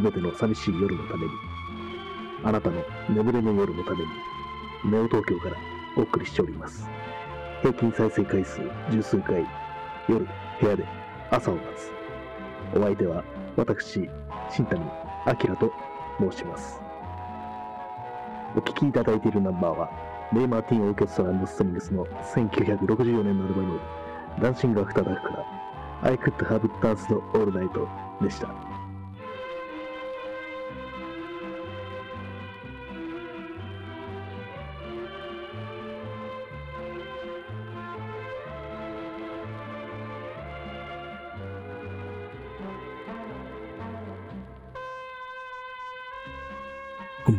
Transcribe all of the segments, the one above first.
すべての寂しい夜のために、あなたの眠れの夜のために、ネオ東京からお送りしております。平均再生回数十数回、夜、部屋で朝を待つ。お相手は私、新谷明と申します。お聴きいただいているナンバーは、レイ・マーティン・オーケストラストリングスの1964年のアルバム、ダンシング・アフター・ダークから、I Could Have Danced All Night でした。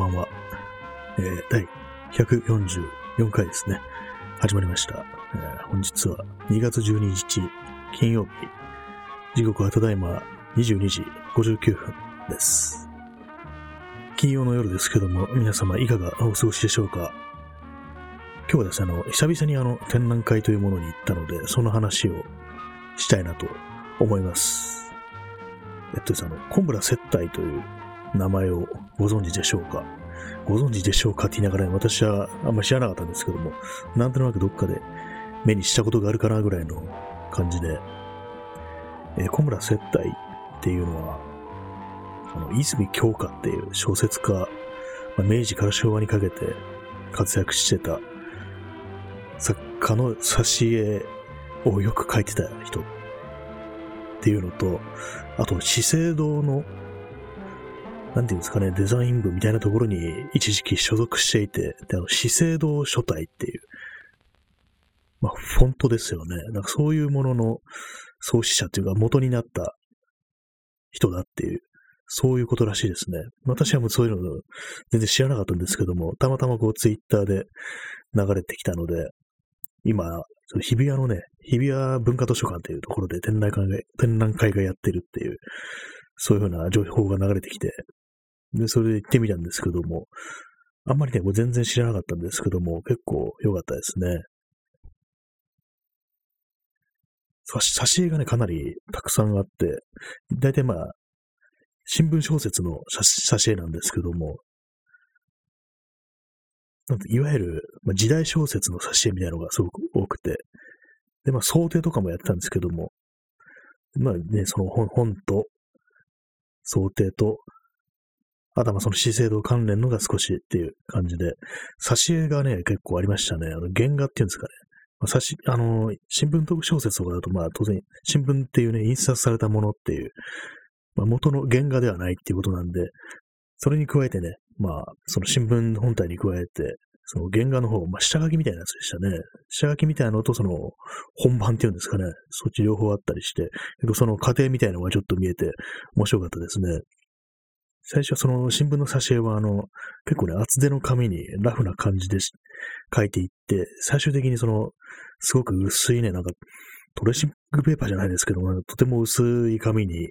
ばんは。えー、第144回ですね。始まりました。えー、本日は2月12日金曜日。時刻はただいま22時59分です。金曜の夜ですけども、皆様いかがお過ごしでしょうか？今日はですね、あの、久々にあの、展覧会というものに行ったので、その話をしたいなと思います。えっとですね、あの、コンブラ接待という名前をご存知でしょうか？ご存知でしょうかって言いながら、ね、私はあんまり知らなかったんですけども、なんとなくどっかで目にしたことがあるかなぐらいの感じで、えー、小村接待っていうのは、あの、泉鏡花っていう小説家、まあ、明治から昭和にかけて活躍してた作家の挿絵をよく書いてた人っていうのと、あと、資生堂のなんていうんですかね、デザイン部みたいなところに一時期所属していて、で、あの、資生堂書体っていう、まあ、フォントですよね。なんかそういうものの創始者っていうか元になった人だっていう、そういうことらしいですね。私はもうそういうの全然知らなかったんですけども、たまたまこうツイッターで流れてきたので、今、日比谷のね、日比谷文化図書館っていうところで展覧会が展覧会がやってるっていう、そういうふうな情報が流れてきて、で、それで行ってみたんですけども、あんまりね、全然知らなかったんですけども、結構良かったですね。挿絵がね、かなりたくさんあって、大体まあ、新聞小説の挿絵なんですけども、なんていわゆる、まあ、時代小説の挿絵みたいなのがすごく多くて、で、まあ、想定とかもやってたんですけども、まあね、その本本と、想定と、あとはその資生堂関連のが少しっていう感じで、挿絵がね、結構ありましたね。あの、原画っていうんですかね。まあ、差し、あの、新聞特小説とかだと、まあ当然、新聞っていうね、印刷されたものっていう、まあ、元の原画ではないっていうことなんで、それに加えてね、まあ、その新聞本体に加えて、その原画の方、まあ、下書きみたいなやつでしたね。下書きみたいなのと、その、本番っていうんですかね。そっち両方あったりして、その過程みたいなのがちょっと見えて、面白かったですね。最初はその新聞の挿絵は、あの、結構ね、厚手の紙にラフな感じで書いていって、最終的にその、すごく薄いね、なんか、トレーシングペーパーじゃないですけども、とても薄い紙に、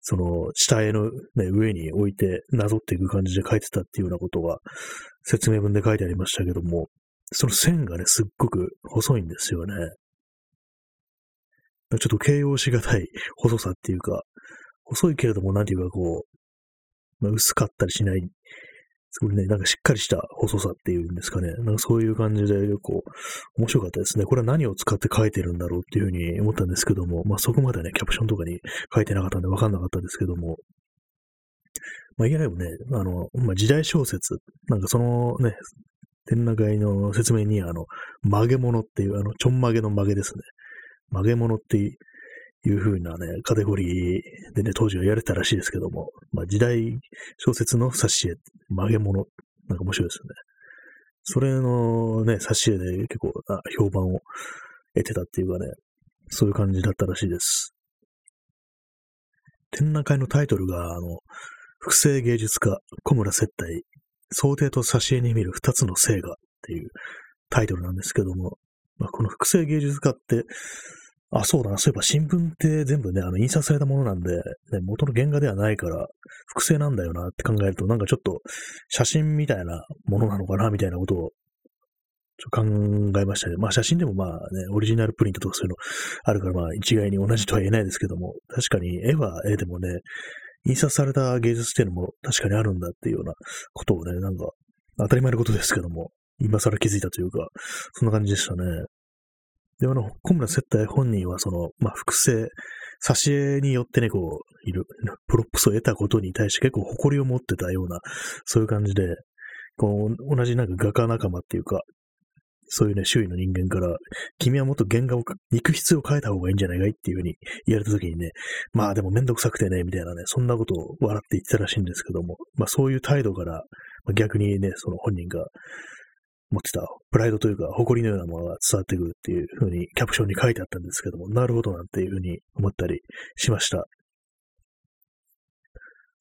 その、下絵の、ね、上に置いてなぞっていく感じで書いてたっていうようなことが説明文で書いてありましたけども、その線がね、すっごく細いんですよね。ちょっと形容しがたい細さっていうか、細いけれども、なんていうかこう、まあ、薄かったりしない、すごいね、なんかしっかりした細さっていうんですかね。なんかそういう感じで結構面白かったですね。これは何を使って書いてるんだろうっていうふうに思ったんですけども、まあそこまでね、キャプションとかに書いてなかったんでわかんなかったですけども、まあ、いわゆるね、あの、まあ、時代小説、なんかそのね、展覧会の説明に、あの、曲げ物っていう、あの、ちょん曲げの曲げですね。曲げ物っていう風なね、カテゴリーでね、当時はやれたらしいですけども、まあ時代小説の挿絵、曲げ物、なんか面白いですよね。それのね、挿絵で結構評判を得てたっていうかね、そういう感じだったらしいです。展覧会のタイトルが、あの、複製芸術家、小村接待、想定と挿絵に見る二つの性がっていうタイトルなんですけども、まあ、この複製芸術家って、あ、そうだな。そういえば新聞って全部ね、あの、印刷されたものなんで、ね、元の原画ではないから、複製なんだよなって考えると、なんかちょっと、写真みたいなものなのかな、みたいなことを、ちょっと考えましたね。まあ写真でもまあね、オリジナルプリントとかそういうのあるから、まあ一概に同じとは言えないですけども、確かに絵は絵でもね、印刷された芸術っていうのも確かにあるんだっていうようなことをね、なんか、当たり前のことですけども、今更気づいたというか、そんな感じでしたね。で、あの、小村雪岱本人は、その、まあ、複製、挿絵によってね、こう、いる、プロップスを得たことに対して結構誇りを持ってたような、そういう感じで、こう、同じなんか画家仲間っていうか、そういうね、周囲の人間から、君はもっと原画を、肉質を変えた方がいいんじゃないかいっていうふうに言われた時にね、まあでもめんどくさくてね、みたいなね、そんなことを笑って言ってたらしいんですけども、まあそういう態度から、逆にね、その本人が持ってたプライドというか、誇りのようなものが伝わってくるっていうふうにキャプションに書いてあったんですけども、なるほどなんていうふうに思ったりしました。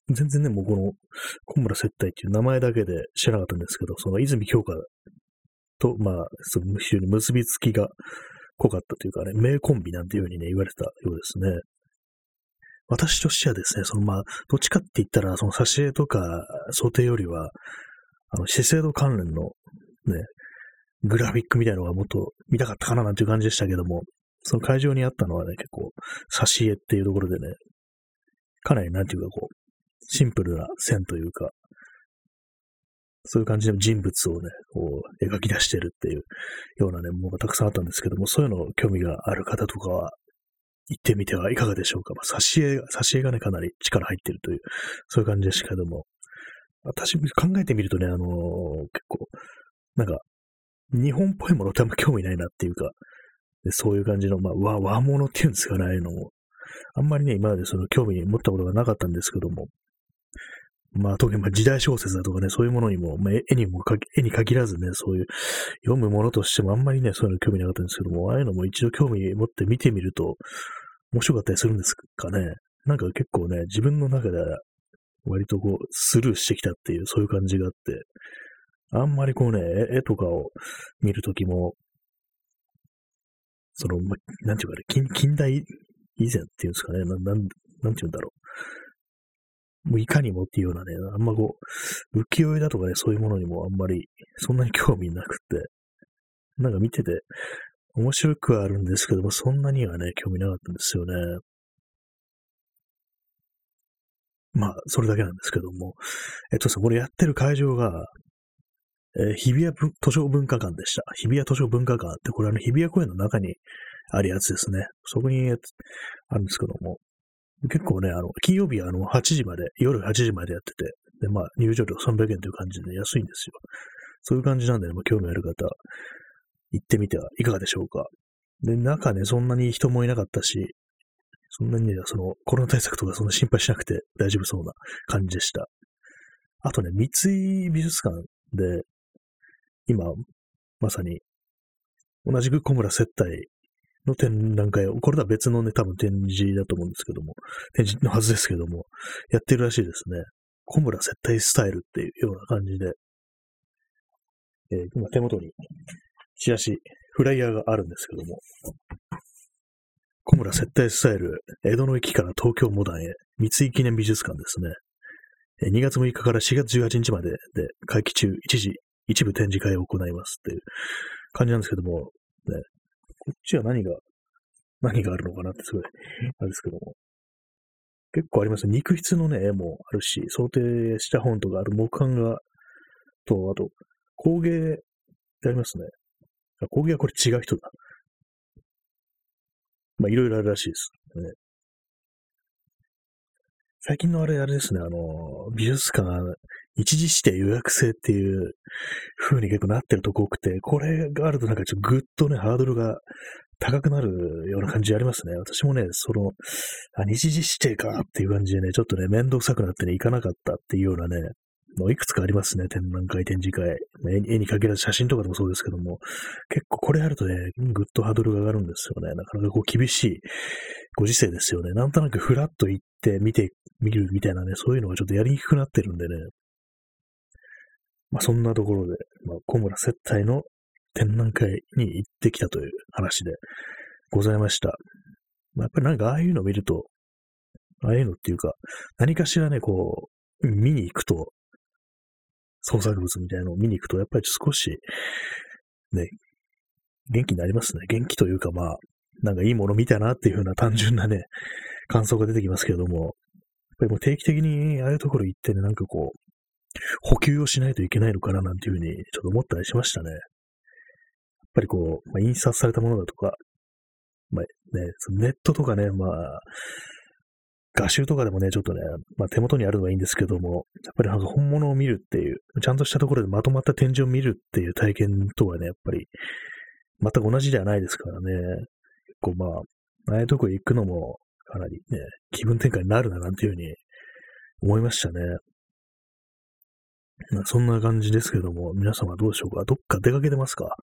全然ね、もうこの小村接待っていう名前だけで知らなかったんですけど、その泉京香と、まあ、その非常に結びつきが濃かったというかね、名コンビなんていうふうにね、言われてたようですね。私としてはですね、そのまあ、どっちかって言ったら、その挿絵とか想定よりは、あの、資生堂関連のね、グラフィックみたいなのがもっと見たかったかななんていう感じでしたけども、その会場にあったのはね、結構、挿絵っていうところでね、かなりなんていうかこう、シンプルな線というか、そういう感じの人物をね、こう、描き出してるっていうようなね、ものがたくさんあったんですけども、そういうの興味がある方とかは、行ってみてはいかがでしょうか。まあ、挿絵、挿絵がね、かなり力入ってるという、そういう感じでしたけども、私、考えてみるとね、あのー、結構、なんか、日本っぽいものってあんま興味ないなっていうか、そういう感じの、まあ、和、和物っていうんですかね、ああいうのも。あんまりね、今までその興味に持ったことがなかったんですけども、まあ、特にまあ時代小説だとかね、そういうものにも、まあ、絵にもか絵に限らずね、そういう読むものとしてもあんまりね、そういうの興味なかったんですけども、ああいうのも一度興味持って見てみると、面白かったりするんですかね。なんか結構ね、自分の中で割とこう、スルーしてきたっていう、そういう感じがあって、あんまりこうね、絵とかを見るときも、その、ま、なんていうかね、近近代以前っていうんですかね、ななん、なんて言うんだろう。もういかにもっていうようなね、あんまこう、浮世絵だとかね、そういうものにもあんまり、そんなに興味なくて、なんか見てて、面白くはあるんですけども、そんなにはね、興味なかったんですよね。まあ、それだけなんですけども。えっとさ、これやってる会場が、えー、日比谷図書文化館でした。日比谷図書文化館って、これあの日比谷公園の中にあるやつですね。そこにあるんですけども、結構ね、あの、金曜日はあの、8時まで、夜8時までやってて、で、まあ、入場料300円という感じで安いんですよ。そういう感じなんで、ね、まあ、興味ある方、行ってみてはいかがでしょうか。で、中ね、そんなに人もいなかったし、そんなにね、その、コロナ対策とかそんな心配しなくて大丈夫そうな感じでした。あとね、三井美術館で、今、まさに、同じく小村接待の展覧会を、これとは別のね、多分展示だと思うんですけども、展示のはずですけども、やってるらしいですね。小村接待スタイルっていうような感じで、えー、今手元にチラシ、フライヤーがあるんですけども、小村接待スタイル、江戸の駅から東京モダンへ、三井記念美術館ですね。2月6日から4月18日までで、会期中一時、一部展示会を行いますっていう感じなんですけども、ね、こっちは何が、何があるのかなってすごい、あれですけども。結構ありますね。肉筆のね、絵もあるし、想定した本とか、ある木版が、と、あと、工芸ってありますね。工芸はこれ違う人だ。まあ、いろいろあるらしいです。ね、最近のあれ、あれですね、あの、美術館、一時指定予約制っていう風に結構なってるとこ多くて、これがあるとなんかちょっとぐっとね、ハードルが高くなるような感じありますね。私もね、その、あ、日時指定かっていう感じでね、ちょっとね、めんどくさくなってね、行かなかったっていうようなね、もういくつかありますね。展覧会、展示会。絵に限らず写真とかでもそうですけども、結構これあるとね、ぐっとハードルが上がるんですよね。なかなかこう厳しいご時世ですよね。なんとなくフラッと行って見てみるみたいなね、そういうのがちょっとやりにくくなってるんでね。まあそんなところで、まあ小村接待の展覧会に行ってきたという話でございました。まあ、やっぱりなんかああいうのを見ると、ああいうのっていうか、何かしらね、こう、見に行くと、創作物みたいなのを見に行くと、やっぱり少し、ね、元気になりますね。元気というか、まあ、なんかいいもの見たなっていうふうな単純なね、感想が出てきますけれども、やっぱりもう定期的にああいうところ行ってね、なんかこう、補給をしないといけないのかななんていうふうにちょっと思ったりしましたね。やっぱりこう、まあ、印刷されたものだとか、まあね、そのネットとかね、まあ、画集とかでもね、ちょっとね、まあ手元にあるのはいいんですけども、やっぱりなんか本物を見るっていう、ちゃんとしたところでまとまった展示を見るっていう体験とはね、やっぱり全く同じではないですからね、結構まあ、ああいうとこ行くのもかなりね、気分転換になるななんていうふうに思いましたね。ま、そんな感じですけども、皆様どうでしょうか？どっか出かけてますか？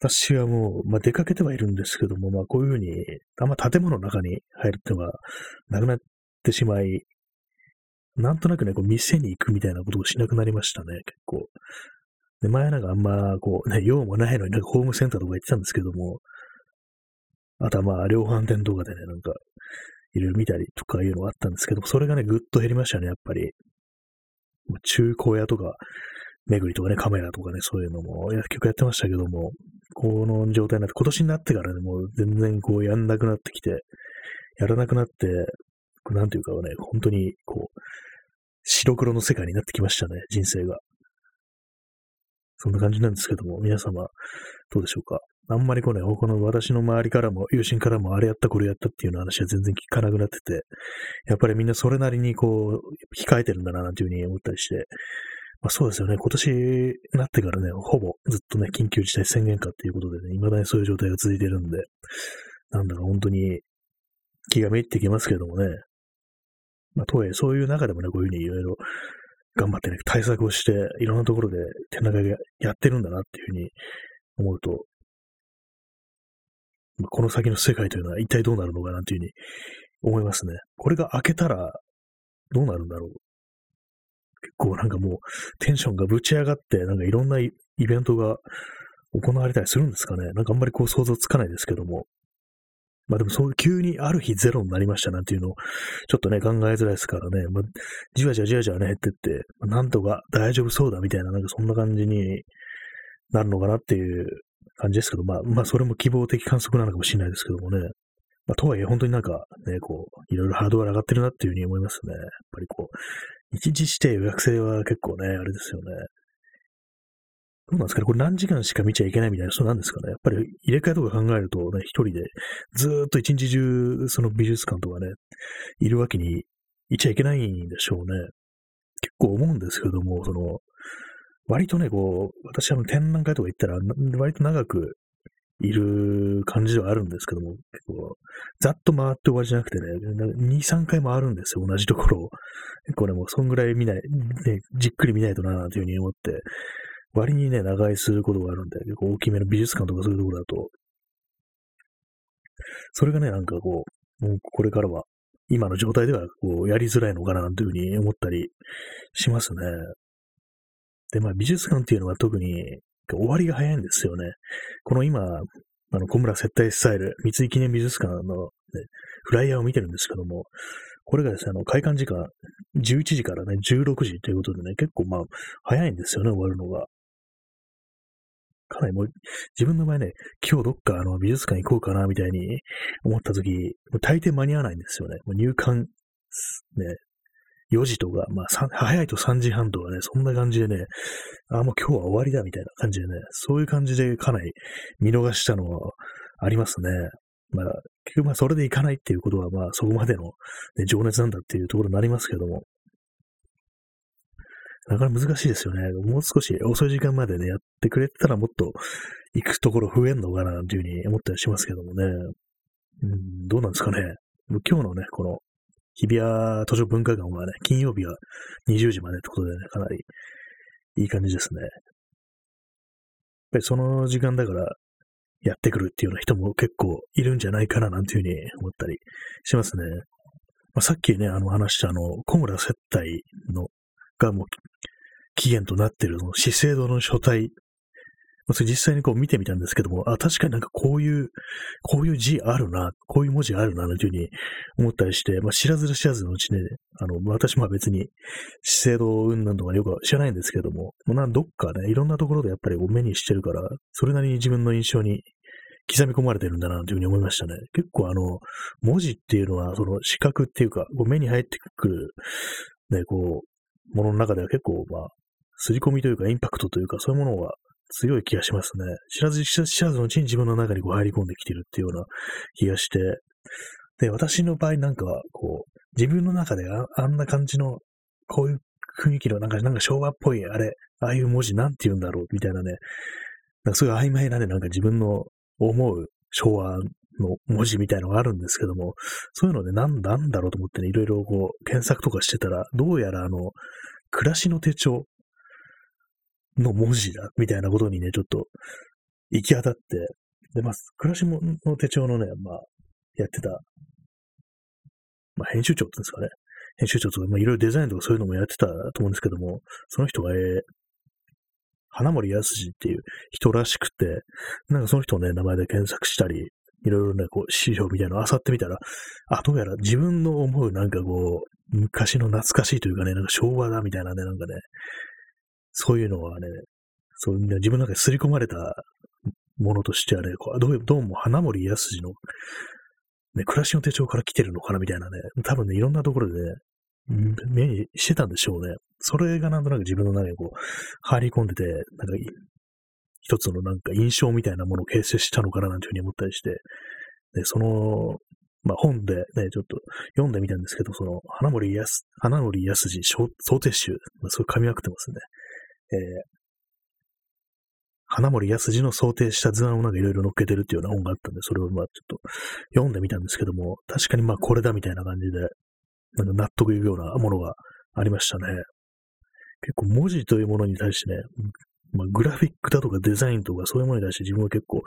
私はもう、まあ、出かけてはいるんですけども、まあ、こういうふうに、あんま建物の中に入るっていうのがなくなってしまい、なんとなくね、こう、店に行くみたいなことをしなくなりましたね、結構。で、前なんかあんま、こう、ね、用もないのになんかホームセンターとか行ってたんですけども、あとはまあ、量販店とかでね、なんか、いろいろ見たりとかいうのがあったんですけども、それがね、ぐっと減りましたね、やっぱり。中古屋とか、巡りとかね、カメラとかね、そういうのも、結局やってましたけども、この状態になって、今年になってからね、もう全然こうやんなくなってきて、やらなくなって、なんていうかね、本当にこう、白黒の世界になってきましたね、人生が。そんな感じなんですけども、皆様、どうでしょうか？あんまりこうね、他の私の周りからも、友人からも、あれやった、これやったっていうような話は全然聞かなくなってて、やっぱりみんなそれなりにこう、控えてるんだな、なんていうふうに思ったりして、まあそうですよね、今年になってからね、ほぼずっとね、緊急事態宣言下っていうことでね、未だにそういう状態が続いてるんで、なんだか本当に気がめいってきますけどもね、まあとはいえそういう中でもね、こういうふうにいろいろ頑張ってね、対策をして、いろんなところで手長がやってるんだなっていうふうに思うと、この先の世界というのは一体どうなるのかなというふうに思いますね。これが開けたらどうなるんだろう。結構なんかもうテンションがぶち上がって、なんかいろんなイベントが行われたりするんですかね。なんかあんまりこう想像つかないですけども。まあでもそういう急にある日ゼロになりましたなんていうのをちょっとね考えづらいですからね。まあ、じわじわじわじわね減ってって、まあ、なんとか大丈夫そうだみたいななんかそんな感じになるのかなっていう感じですけど、まあ、まあ、それも希望的観測なのかもしれないですけどもね。まあ、とはいえ、本当になんか、ね、こう、いろいろハードが上がってるなっていうふうに思いますね。やっぱりこう、一時指定予約制は結構ね、あれですよね。どうなんですかね？これ何時間しか見ちゃいけないみたいな、そうなんですかね？やっぱり入れ替えとか考えるとね、一人でずっと一日中、その美術館とかね、いるわけにいちゃいけないんでしょうね。結構思うんですけども、その、割とね、こう、私は展覧会とか行ったら、割と長くいる感じではあるんですけども、結構、ざっと回って終わりじゃなくてね、2、3回回るんですよ、同じところを。結構ね、もうそんぐらい見ない、ね、じっくり見ないとな、というふうに思って、割にね、長居することがあるんで、結構大きめの美術館とかそういうところだと、それがね、なんかこう、もうこれからは、今の状態では、こう、やりづらいのかな、というふうに思ったりしますね。で、まあ美術館っていうのは特に終わりが早いんですよね。この今、あの、小村接待スタイル、三井記念美術館の、ね、フライヤーを見てるんですけども、これがですね、あの、開館時間、11時からね、16時ということでね、結構まあ、早いんですよね、終わるのが。かなりもう、自分の場合ね、今日どっかあの美術館行こうかな、みたいに思った時、もう大抵間に合わないんですよね。もう入館、ね、4時とか、まあ、早いと3時半とかね、そんな感じでね、あ、もう今日は終わりだみたいな感じでね、そういう感じでかなり見逃したのはありますね。まあ、結局まあそれで行かないっていうことは、まあそこまでの、ね、情熱なんだっていうところになりますけども、なかなか難しいですよね。もう少し遅い時間までね、やってくれてたらもっと行くところ増えんのかな、というふうに思ったりしますけどもね。うん、どうなんですかね。今日のね、この日比谷図書文化館はね、金曜日は20時までってことでね、かなりいい感じですね。やっぱりその時間だからやってくるっていうような人も結構いるんじゃないかななんていうふうに思ったりしますね。まあ、さっきね、あの話したあの、小村接待のがもう起源となってるその資生堂の書体実際にこう見てみたんですけども、あ、確かになんかこういう、こういう字あるな、こういう文字あるな、というふうに思ったりして、まあ、知らず知らずのうちね、あの、私も別に、資生堂云々とかよく知らないんですけども、もうなんどっかね、いろんなところでやっぱり目にしてるから、それなりに自分の印象に刻み込まれてるんだなというふうに思いましたね。結構あの、文字っていうのは、その視覚っていうか、こう目に入ってくる、ね、こう、ものの中では結構、まあ、刷り込みというか、インパクトというか、そういうものが強い気がしますね。知らず知らずのうちに自分の中にこう入り込んできてるっていうような気がして、で、私の場合なんかは、こう、自分の中でああんな感じの、こういう雰囲気のなんか、なんか昭和っぽい、あれ、ああいう文字なんて言うんだろうみたいなね、なんかそうい曖昧なね、なんか自分の思う昭和の文字みたいのがあるんですけども、そういうのでなんなんだろうと思ってね、いろいろこう検索とかしてたら、どうやらあの、暮らしの手帳の文字だ、みたいなことにね、ちょっと行き当たって、で、まあ、暮らしの手帳のね、まあ、やってた、まあ、編集長って言うんですかね。編集長とか、まあ、いろいろデザインとかそういうのもやってたと思うんですけども、その人が、えー、花森康二っていう人らしくて、なんかその人のね、名前で検索したり、いろいろね、こう、資料みたいなのを漁ってみたら、あ、どうやら自分の思うなんかこう、昔の懐かしいというかね、なんか昭和だみたいなね、なんかね、そういうのはね、そういう自分の中に刷り込まれたものとしてはね、こうどうどうも花森康二の、ね、暮らしの手帳から来てるのかなみたいなね、多分ね、いろんなところでね、目にしてたんでしょうね。それがなんとなく自分の中にこう、入り込んでて、なんか、一つのなんか印象みたいなものを形成したのかななんていうふうに思ったりして、で、その、まあ、本でね、ちょっと読んでみたんですけど、その、花森康、花森康二想定集、まあ、そうい噛み分けてますね。えー、花森康二の想定した図案をなんかいろいろ載っけてるっていうような本があったんで、それをまあちょっと読んでみたんですけども、確かにまあこれだみたいな感じで、なんか納得いくようなものがありましたね。結構文字というものに対してね、まあ、グラフィックだとかデザインとかそういうものに対して自分は結構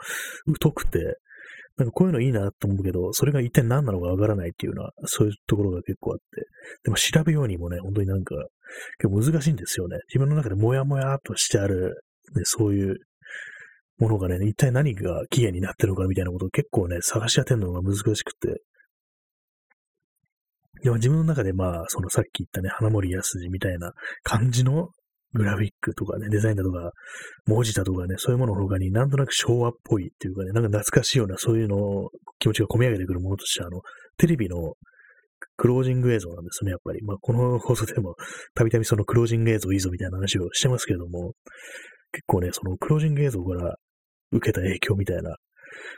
疎くて、なんかこういうのいいなと思うけど、それが一体何なのかわからないっていうのは、そういうところが結構あって。でも調べようにもね、本当になんか、結構難しいんですよね。自分の中でモヤモヤとしてある、ね、そういうものがね、一体何が起源になってるのかみたいなことを結構ね、探し当てるのが難しくて。でも自分の中でまあ、そのさっき言ったね、花森康二みたいな感じのグラフィックとかね、デザインだとか、文字だとかね、そういうものの他になんとなく昭和っぽいっていうかね、なんか懐かしいようなそういうのを気持ちが込み上げてくるものとして、あの、テレビのクロージング映像なんですね、やっぱり。まあ、この放送でもたびたびそのクロージング映像いいぞみたいな話をしてますけれども、結構ね、そのクロージング映像から受けた影響みたいな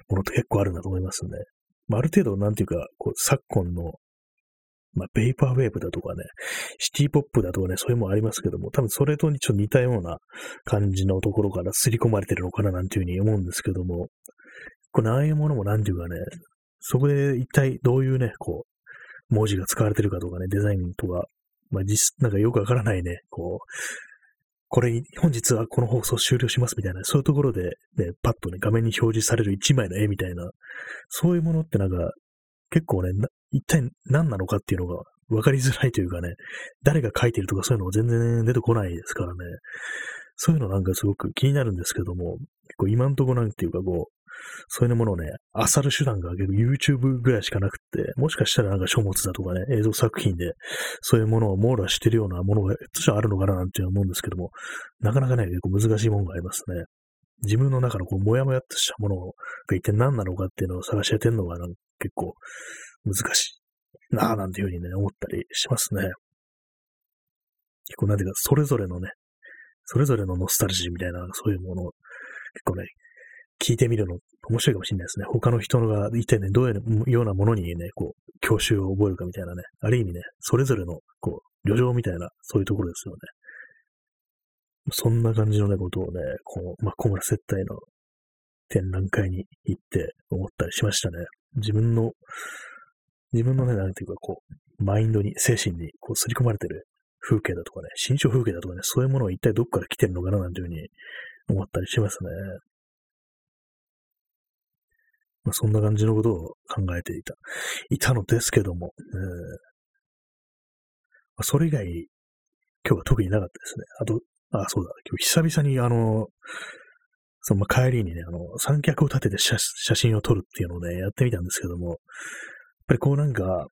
ものって結構あるなと思いますね。まあ、ある程度、なんていうか、こう、昨今のまあ、ベイパーウェーブだとかね、シティポップだとかね、そういうもありますけども、多分それとちょっと似たような感じのところから刷り込まれてるのかななんていうふうに思うんですけども、このああいうものもなんていうかね、そこで一体どういうね、こう、文字が使われてるかとかね、デザインとか、まあ実、なんかよくわからないね、こう、これ、本日はこの放送終了しますみたいな、そういうところで、ね、パッとね、画面に表示される一枚の絵みたいな、そういうものってなんか、結構ね、一体何なのかっていうのが分かりづらいというかね、誰が書いてるとかそういうのが全然出てこないですからね、そういうのなんかすごく気になるんですけども、結構今んとこなんていうかこう、そういうものをね、漁る手段が結構 YouTube ぐらいしかなくって、もしかしたらなんか書物だとかね、映像作品で、そういうものを網羅してるようなものが、私はあるのかななんて思うんですけども、なかなかね、結構難しいものがありますね。自分の中のこう、もやもやっとしたものが一体何なのかっていうのを探し当てるのが結構難しいなぁなんていうふうにね、思ったりしますね。結構なんていうか、それぞれのね、それぞれのノスタルジーみたいな、そういうものを結構ね、聞いてみるの面白いかもしれないですね。他の人が一体ね、どういうようなものにね、こう、教習を覚えるかみたいなね、ある意味ね、それぞれの、こう、旅情みたいな、そういうところですよね。そんな感じのね、ことをね、こう、まあ、小村接待の展覧会に行って思ったりしましたね。自分の、自分のね、なんていうか、こう、マインドに、精神に、こう、刷り込まれてる風景だとかね、新象風景だとかね、そういうものを一体どっから来てるのかな、なんていうふうに思ったりしますね。まあ、そんな感じのことを考えていた、いたのですけども、えーまあ、それ以外、今日は特になかったですね。あと、あ、そうだ、今日久々にあの、その帰りにね、あの、三脚を立てて写真を撮るっていうのをね、やってみたんですけども、やっぱりこうなんか、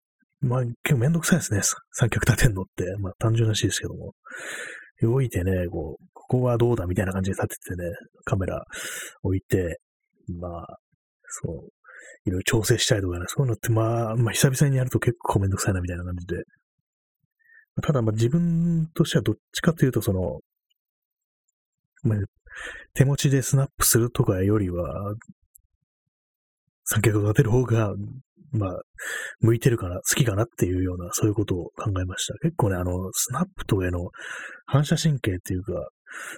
まあ、結構めんどくさいですね、三脚立てんのって。まあ、単純らしいですけども。動いてね、こう、ここはどうだみたいな感じで立ててね、カメラ置いて、まあ、そう、いろいろ調整したりとかね、そういうのってまあ、まあ久々にやると結構めんどくさいなみたいな感じで。ただまあ自分としてはどっちかというとその、まあ、手持ちでスナップするとかよりは、三脚を立てる方が、まあ、向いてるかな、好きかなっていうような、そういうことを考えました。結構ね、あの、スナップとかへの反射神経っていうか、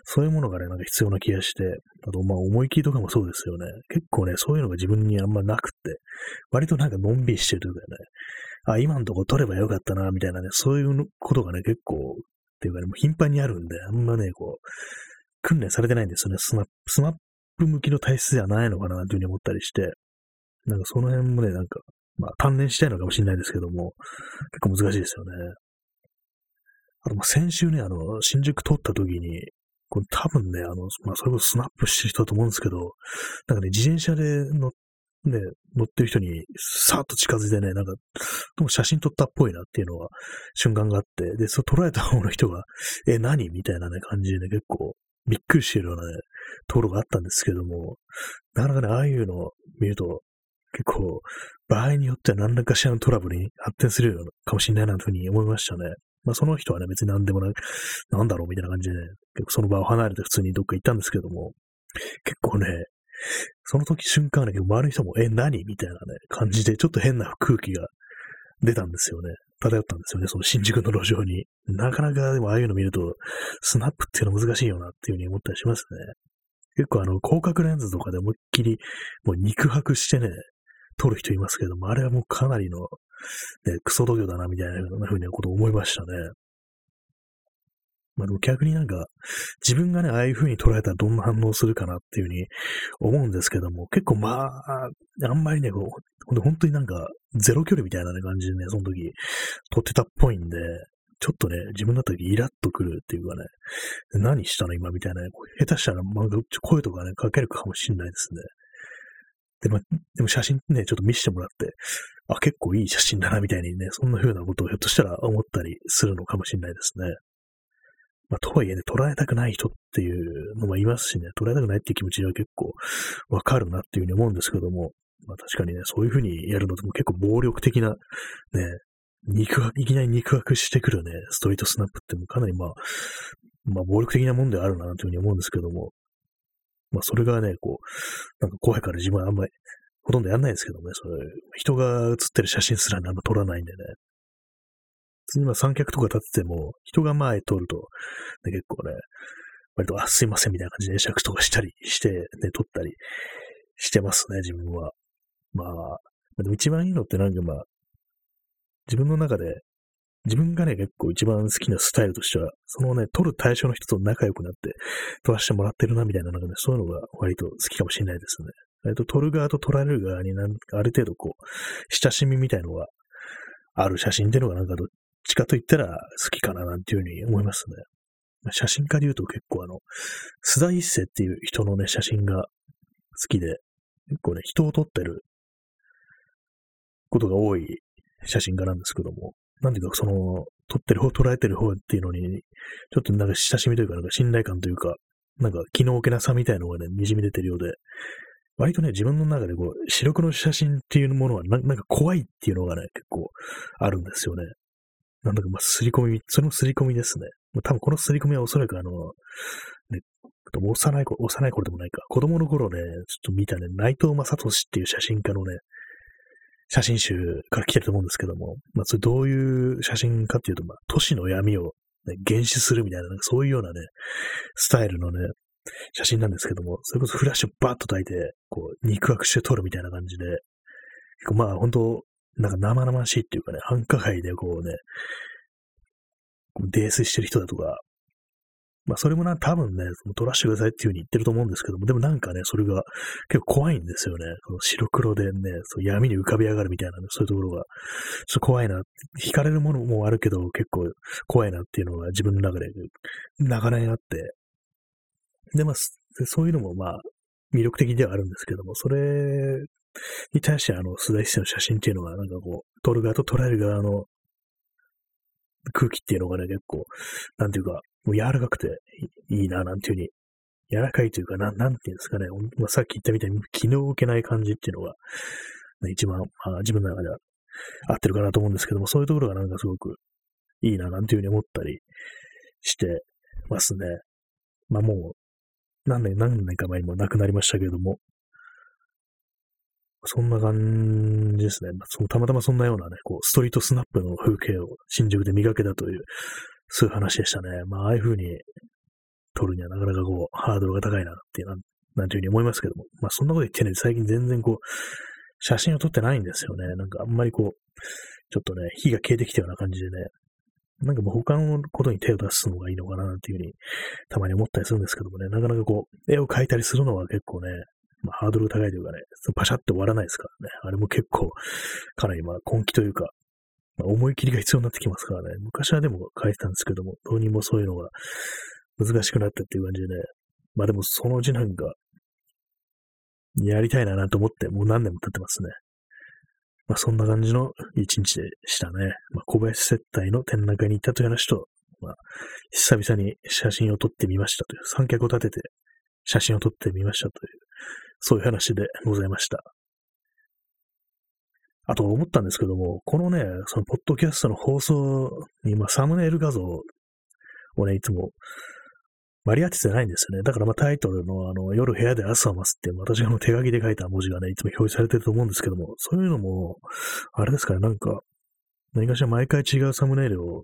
そういうものがね、なんか必要な気がして、あと、まあ、思い切りとかもそうですよね。結構ね、そういうのが自分にあんまなくって、割となんかのんびりしてるというかね、あ、今のとこ取ればよかったな、みたいなね、そういうことがね、結構、っていうかね、もう頻繁にあるんで、あんまね、こう、訓練されてないんですよね。スナップ、スナップ向きの体質ではないのかな、というふうに思ったりして、なんかその辺もね、なんか、まあ、鍛錬したいのかもしれないですけども、結構難しいですよね。あと、先週ね、あの、新宿通った時に、これ多分ね、あの、まあ、それこそスナップしてる人だと思うんですけど、なんかね、自転車で乗っね、乗ってる人にさーっと近づいてね、なんか、でも写真撮ったっぽいなっていうのは瞬間があって、で、そう捉えた方の人が、え、何みたいなね、感じでね、結構びっくりしてるようなね、ところがあったんですけども、なかなかね、ああいうのを見ると、結構、場合によっては何らかしらのトラブルに発展するかもしれないなというふうに思いましたね。まあその人はね、別に何でもない、なんだろうみたいな感じでね、結構その場を離れて普通にどっか行ったんですけども、結構ね、その時瞬間ね、周りの人も、え、何？みたいなね、感じで、ちょっと変な空気が出たんですよね。漂ったんですよね、その新宿の路上に。なかなかでもああいうの見ると、スナップっていうの難しいよなっていうふうに思ったりしますね。結構あの、広角レンズとかで思いっきり、もう肉薄してね、撮る人いますけども、あれはもうかなりの、ね、クソ度胸だな、みたいなふうなことを思いましたね。まあ逆になんか、自分がね、ああいう風に捉えたらどんな反応するかなっていう風に思うんですけども、結構まあ、あんまりね、こう、本当になんか、ゼロ距離みたいな、ね、感じでね、その時、撮ってたっぽいんで、ちょっとね、自分だった時イラッとくるっていうかね、何したの今みたいな、ね、下手したら、まあ、声とかね、かけるかもしんないですね。でも、でも写真ね、ちょっと見せてもらって、あ、結構いい写真だな、みたいにね、そんな風なことをひょっとしたら思ったりするのかもしれないですね。まあ、とはいえね、捉えたくない人っていうのもいますしね、捉えたくないっていう気持ちは結構わかるなっていうふうに思うんですけども、まあ確かにね、そういうふうにやるのって結構暴力的な、ね、肉いきなり肉薄してくるね、ストリートスナップってもかなりまあ、まあ暴力的なもんではあるなというふうに思うんですけども、まあそれがね、こう、なんか怖いから自分はあんまり、ほとんどやんないですけどね、それ、人が写ってる写真すらあんま撮らないんでね、普通にまあ三脚とか立ってても、人が前通ると、ね、結構ね、割と、あ、すいませんみたいな感じで尺とかしたりして、ね、撮ったりしてますね、自分は。まあ、でも一番いいのってなんかまあ、自分の中で、自分がね、結構一番好きなスタイルとしては、そのね、撮る対象の人と仲良くなって、撮らせてもらってるな、みたいな、なんかね、そういうのが割と好きかもしれないですね。割と撮る側と撮られる側になんかある程度こう、親しみみたいのがある写真っていうのがなんかどっちかと言ったら好きかななんていうふうに思いますね。写真家で言うと結構あの、須田一世っていう人のね、写真が好きで、結構ね、人を撮ってることが多い写真家なんですけども、なんていうかその、撮ってる方、捉えてる方っていうのに、ちょっとなんか親しみというか、なんか信頼感というか、なんか気の置けなさみたいなのがね、滲み出てるようで、割とね、自分の中でこう、視力の写真っていうものはな、なんか怖いっていうのがね、結構あるんですよね。なんだか、まあ、すり込み、そのすり込みですね。多分このすり込みはおそらくあの、ね、幼い頃、幼い頃でもないか、子供の頃ね、ちょっと見たね、内藤正俊っていう写真家のね、写真集から来てると思うんですけども、まあ、それどういう写真かっていうと、まあ、都市の闇を、ね、原始するみたいな、なんかそういうようなね、スタイルのね、写真なんですけども、それこそフラッシュバーッと焚いて、こう、肉薄して撮るみたいな感じで、結構まあ本当なんか生々しいっていうかね、繁華街でこうね、泥酔してる人だとか、まあそれもな、多分ね、撮らしてくださいっていう風に言ってると思うんですけども、でもなんかね、それが結構怖いんですよね。この白黒でね、そう闇に浮かび上がるみたいな、ね、そういうところが、ちょっと怖いな。惹かれるものもあるけど、結構怖いなっていうのが自分の中で長年あって、で、まあ、そういうのもまあ、魅力的ではあるんですけども、それに対してあの、須田一世の写真っていうのが、なんかこう、撮る側と捉える側の空気っていうのがね、結構、なんていうか、もう柔らかくていいな、なんていうふうに柔らかいというか、ななんていうんですかね、まあ、さっき言ったみたいに気の置けない感じっていうのが、ね、一番、まあ、自分の中では合ってるかなと思うんですけども、そういうところがなんかすごくいいな、なんていうふうに思ったりしてますね。まあもう、何年、何年か前にも亡くなりましたけれども、そんな感じですね。そのたまたまそんなようなね、こう、ストリートスナップの風景を新宿で見かけたという、そういう話でしたね。まあ、ああいう風に撮るにはなかなかこう、ハードルが高いなっていう、なんていうふうに思いますけども。まあ、そんなこと言ってね、最近全然こう、写真を撮ってないんですよね。なんかあんまりこう、ちょっとね、火が消えてきたような感じでね、なんかもう他のことに手を出すのがいいのかななんていうふうにたまに思ったりするんですけどもね、なかなかこう、絵を描いたりするのは結構ね、まあ、ハードル高いというかね、パシャって終わらないですからね。あれも結構、かなりまあ根気というか、まあ、思い切りが必要になってきますからね。昔はでも書いてたんですけども、どうにもそういうのが難しくなったっていう感じでね。まあでもそのうちなんか、やりたいななと思って、もう何年も経ってますね。まあそんな感じの一日でしたね。まあ小林接待の展覧会に行ったという話と、まあ久々に写真を撮ってみましたという、三脚を立てて写真を撮ってみましたという、そういう話でございました。あと思ったんですけども、このね、そのポッドキャストの放送に、まあ、サムネイル画像をね、いつも割り当ててないんですよね。だからまあタイトルのあの夜部屋で朝を待つって私がの手書きで書いた文字がね、いつも表示されてると思うんですけども、そういうのも、あれですかね、なんか、何かしら毎回違うサムネイルをね、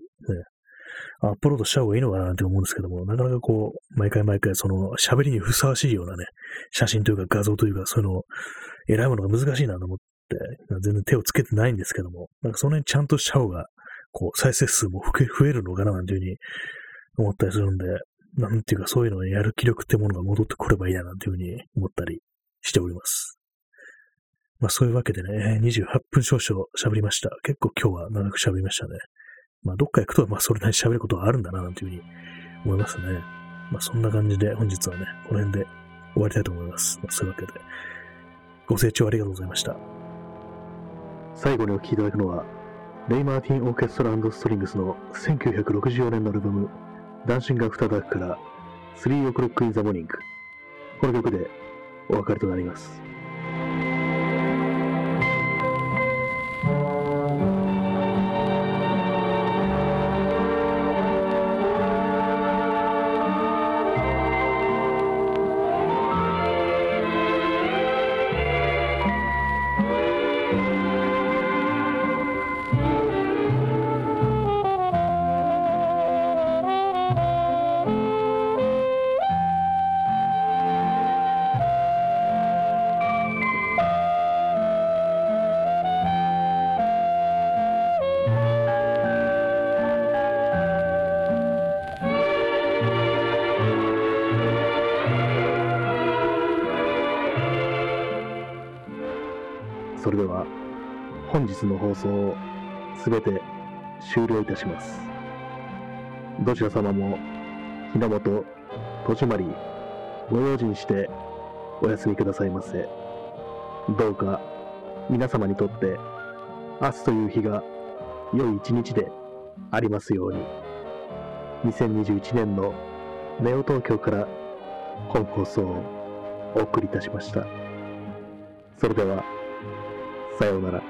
アップロードした方がいいのかなって思うんですけども、なかなかこう、毎回毎回その喋りにふさわしいようなね、写真というか画像というか、そういうのを選ぶのが難しいなと思って、全然手をつけてないんですけども、なんかその辺ちゃんとした方が、こう、再生数も増えるのかななんていうふうに思ったりするんで、なんていうかそういうのをやる気力ってものが戻ってくればいいななんていうふうに思ったりしております。まあそういうわけでね、28分少々喋りました。結構今日は長く喋りましたね。まあどっか行くと、まあそれなりに喋ることはあるんだななんていうふうに思いますね。まあそんな感じで本日はね、この辺で終わりたいと思います。そういうわけで、ご清聴ありがとうございました。最後にお聴きいただくのは、レイ・マーティン・オーケストラストリングスの1964年のアルバム、 Dancing After Dark から3 O'Clock in the Morning この曲でお別れとなります。それでは本日の放送をすべて終了いたします。どちら様も日の本、戸締まり、ご用心してお休みくださいませ。どうか皆様にとって明日という日が良い一日でありますように。2021年のネオ東京から本放送をお送りいたしました。それでは、さようなら。